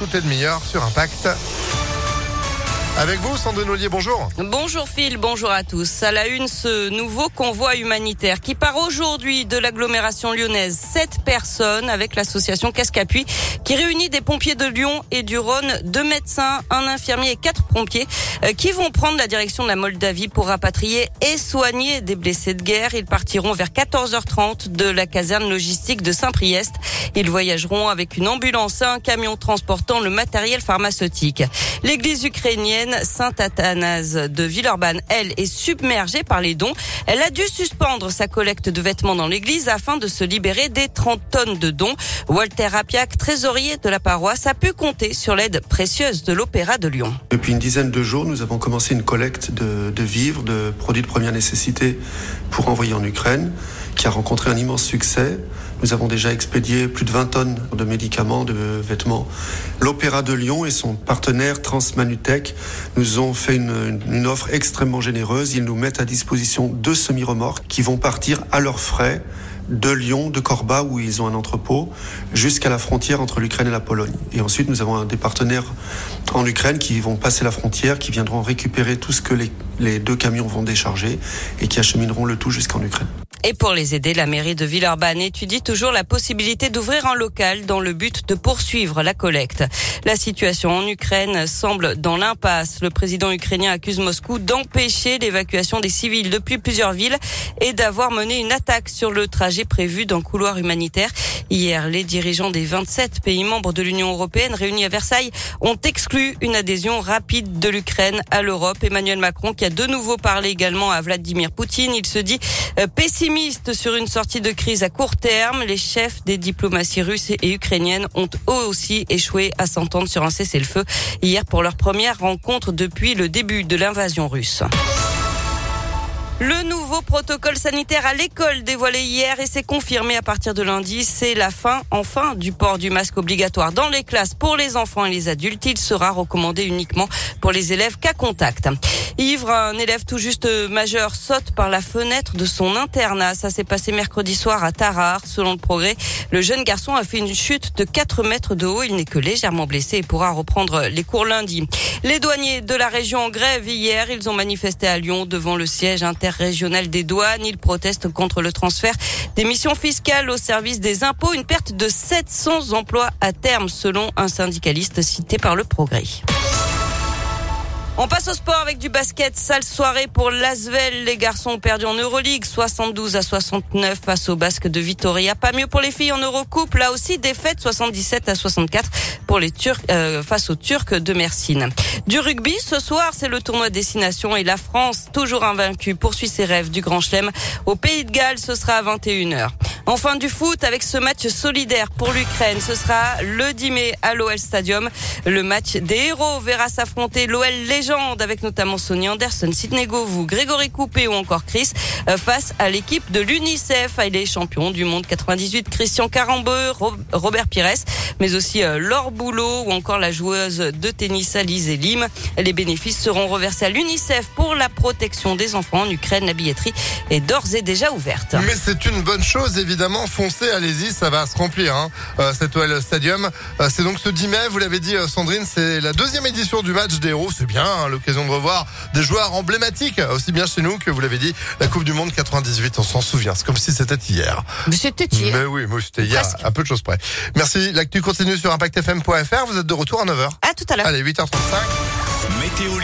toutes les demi-heures sur Impact. Avec vous, Sandrine Ollier, bonjour. Bonjour Phil, bonjour à tous. À la une, ce nouveau convoi humanitaire qui part aujourd'hui de l'agglomération lyonnaise. Sept personnes avec l'association Casque Appui qui réunit des pompiers de Lyon et du Rhône, deux médecins, un infirmier et quatre pompiers euh, qui vont prendre la direction de la Moldavie pour rapatrier et soigner des blessés de guerre. Ils partiront vers 14h30 de la caserne logistique de Saint-Priest. Ils voyageront avec une ambulance et un camion transportant le matériel pharmaceutique. L'église ukrainienne Saint-Athanase de Villeurbanne, elle, est submergée par les dons. Elle a dû suspendre sa collecte de vêtements dans l'église afin de se libérer des 30 tonnes de dons. Walter Rapiac, trésorier de la paroisse, a pu compter sur l'aide précieuse de l'Opéra de Lyon. Depuis une dizaine de jours, nous avons commencé une collecte de vivres, de produits de première nécessité pour envoyer en Ukraine, qui a rencontré un immense succès. Nous avons déjà expédié plus de 20 tonnes de médicaments, de vêtements. L'Opéra de Lyon et son partenaire Transmanutech nous ont fait une, offre extrêmement généreuse. Ils nous mettent à disposition deux semi-remorques qui vont partir à leurs frais de Lyon, de Corba, où ils ont un entrepôt, jusqu'à la frontière entre l'Ukraine et la Pologne. Et ensuite, nous avons des partenaires en Ukraine qui vont passer la frontière, qui viendront récupérer tout ce que les deux camions vont décharger et qui achemineront le tout jusqu'en Ukraine. Et pour les aider, la mairie de Villeurbanne étudie toujours la possibilité d'ouvrir un local dans le but de poursuivre la collecte. La situation en Ukraine semble dans l'impasse. Le président ukrainien accuse Moscou d'empêcher l'évacuation des civils depuis plusieurs villes et d'avoir mené une attaque sur le trajet prévu d'un couloir humanitaire. Hier, les dirigeants des 27 pays membres de l'Union européenne réunis à Versailles ont exclu une adhésion rapide de l'Ukraine à l'Europe. Emmanuel Macron qui a de nouveau parlé également à Vladimir Poutine. Il se dit euh, pessimiste sur une sortie de crise à court terme. Les chefs des diplomaties russes et ukrainiennes ont eux aussi échoué à s'entendre sur un cessez-le-feu hier pour leur première rencontre depuis le début de l'invasion russe. Le nouveau protocole sanitaire à l'école dévoilé hier et c'est confirmé à partir de lundi, c'est la fin enfin du port du masque obligatoire dans les classes pour les enfants et les adultes. Il sera recommandé uniquement pour les élèves cas contact. Ivre, un élève tout juste majeur, saute par la fenêtre de son internat. Ça s'est passé mercredi soir à Tarare. Selon le progrès, le jeune garçon a fait une chute de 4 mètres de haut. Il n'est que légèrement blessé et pourra reprendre les cours lundi. Les douaniers de la région en grève hier, ils ont manifesté à Lyon devant le siège interrégional des douanes. Ils protestent contre le transfert des missions fiscales au service des impôts, une perte de 700 emplois à terme selon un syndicaliste cité par le progrès. On passe au sport avec du basket. Sale soirée pour l'Asvel. Les garçons ont perdu en Euroleague 72 à 69 face au Basque de Vitoria. Pas mieux pour les filles en Eurocoupe. Là aussi, défaite 77 à 64 pour les Turcs euh, face aux Turcs de Mersin. Du rugby, ce soir, c'est le tournoi destination et la France, toujours invaincue, poursuit ses rêves du Grand Chelem. Au Pays de Galles, ce sera à 21h. Enfin du foot avec ce match solidaire pour l'Ukraine. Ce sera le 10 mai à l'OL Stadium. Le match des héros verra s'affronter l'OL légende avec notamment Sonny Anderson, Sidney Govou, Grégory Coupé ou encore Chris euh, face à l'équipe de l'UNICEF. Il est champion du monde 98 Christian Carambeu, Robert Pires, mais aussi euh, Laure Boulot ou encore la joueuse de tennis Alizé Lim. Les bénéfices seront reversés à l'UNICEF pour la protection des enfants en Ukraine. La billetterie est d'ores et déjà ouverte. Mais c'est une bonne chose évidemment évidemment, foncez, allez-y, ça va se remplir, hein, euh, cet OL Stadium. Euh, c'est donc ce 10 mai, vous l'avez dit, euh, Sandrine, c'est la deuxième édition du match des héros. C'est bien, hein, l'occasion de revoir des joueurs emblématiques, aussi bien chez nous que vous l'avez dit, la Coupe du Monde 98, on s'en souvient. C'est comme si c'était hier. Mais c'était hier. Mais oui, moi c'était hier, à peu de choses près. Merci. L'actu continue sur ImpactFM.fr. Vous êtes de retour à 9h. À tout à l'heure. Allez, 8h35. Météo